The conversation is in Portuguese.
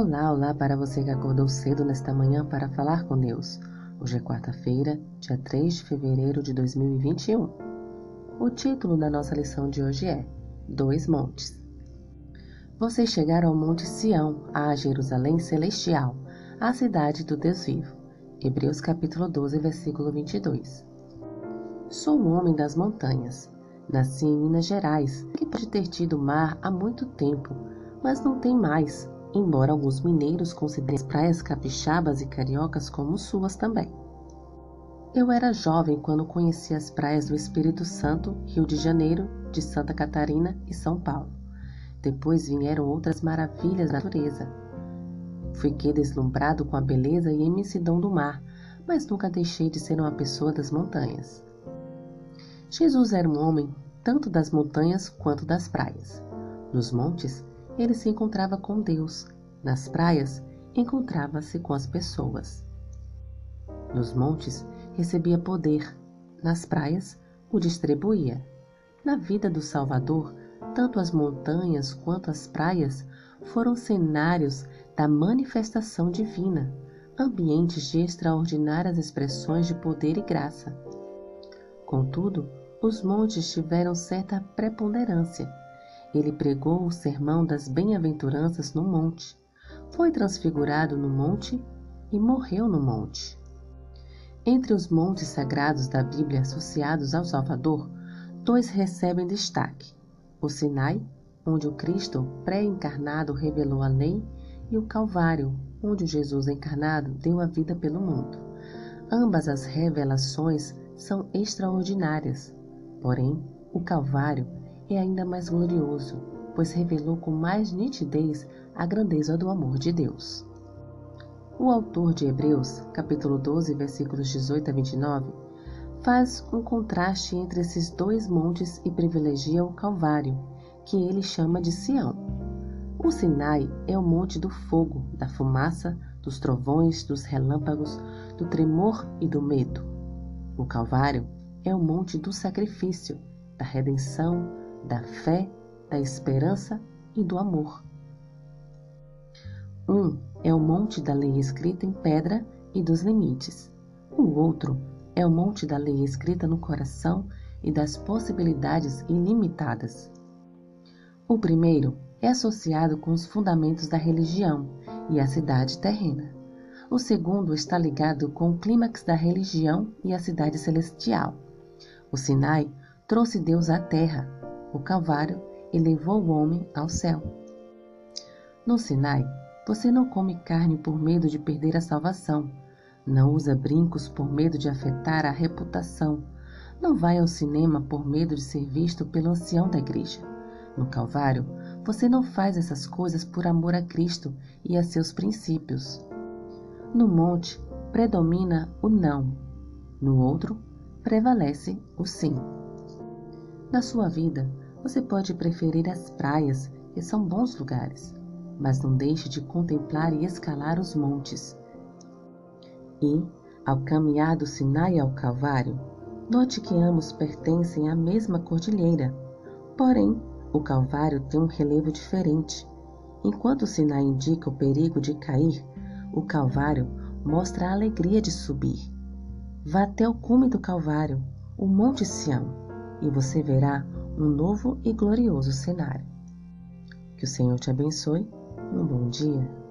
Olá, olá para você que acordou cedo nesta manhã para falar com Deus. Hoje é quarta-feira, dia 3 de fevereiro de 2021. O título da nossa lição de hoje é Dois Montes. Vocês chegaram ao Monte Sião, à Jerusalém Celestial, a cidade do Deus vivo. Hebreus capítulo 12, versículo 22. Sou um homem das montanhas. Nasci em Minas Gerais, que pode ter tido mar há muito tempo, mas não tem mais embora alguns mineiros considerem as praias capixabas e cariocas como suas também. Eu era jovem quando conheci as praias do Espírito Santo, Rio de Janeiro, de Santa Catarina e São Paulo. Depois vieram outras maravilhas da natureza. Fiquei deslumbrado com a beleza e imensidão do mar, mas nunca deixei de ser uma pessoa das montanhas. Jesus era um homem tanto das montanhas quanto das praias. Nos montes, ele se encontrava com Deus. Nas praias, encontrava-se com as pessoas. Nos montes, recebia poder. Nas praias, o distribuía. Na vida do Salvador, tanto as montanhas quanto as praias foram cenários da manifestação divina, ambientes de extraordinárias expressões de poder e graça. Contudo, os montes tiveram certa preponderância ele pregou o sermão das bem-aventuranças no monte, foi transfigurado no monte e morreu no monte. Entre os montes sagrados da Bíblia associados ao Salvador, dois recebem destaque: o Sinai, onde o Cristo pré-encarnado revelou a lei, e o Calvário, onde o Jesus encarnado deu a vida pelo mundo. Ambas as revelações são extraordinárias, porém, o Calvário é ainda mais glorioso, pois revelou com mais nitidez a grandeza do amor de Deus. O autor de Hebreus, capítulo 12, versículos 18 a 29, faz um contraste entre esses dois montes e privilegia o Calvário, que ele chama de Sião. O Sinai é o monte do fogo, da fumaça, dos trovões, dos relâmpagos, do tremor e do medo. O Calvário é o monte do sacrifício, da redenção, da fé, da esperança e do amor. Um é o monte da lei escrita em pedra e dos limites. O outro é o monte da lei escrita no coração e das possibilidades ilimitadas. O primeiro é associado com os fundamentos da religião e a cidade terrena. O segundo está ligado com o clímax da religião e a cidade celestial. O Sinai trouxe Deus à terra o Calvário elevou o homem ao céu. No Sinai, você não come carne por medo de perder a salvação, não usa brincos por medo de afetar a reputação, não vai ao cinema por medo de ser visto pelo ancião da igreja. No Calvário, você não faz essas coisas por amor a Cristo e a seus princípios. No monte, predomina o não, no outro, prevalece o sim. Na sua vida, você pode preferir as praias, que são bons lugares, mas não deixe de contemplar e escalar os montes. E, ao caminhar do Sinai ao Calvário, note que ambos pertencem à mesma cordilheira. Porém, o Calvário tem um relevo diferente. Enquanto o Sinai indica o perigo de cair, o Calvário mostra a alegria de subir. Vá até o cume do Calvário, o Monte Sião e você verá um novo e glorioso cenário. Que o Senhor te abençoe. Um bom dia.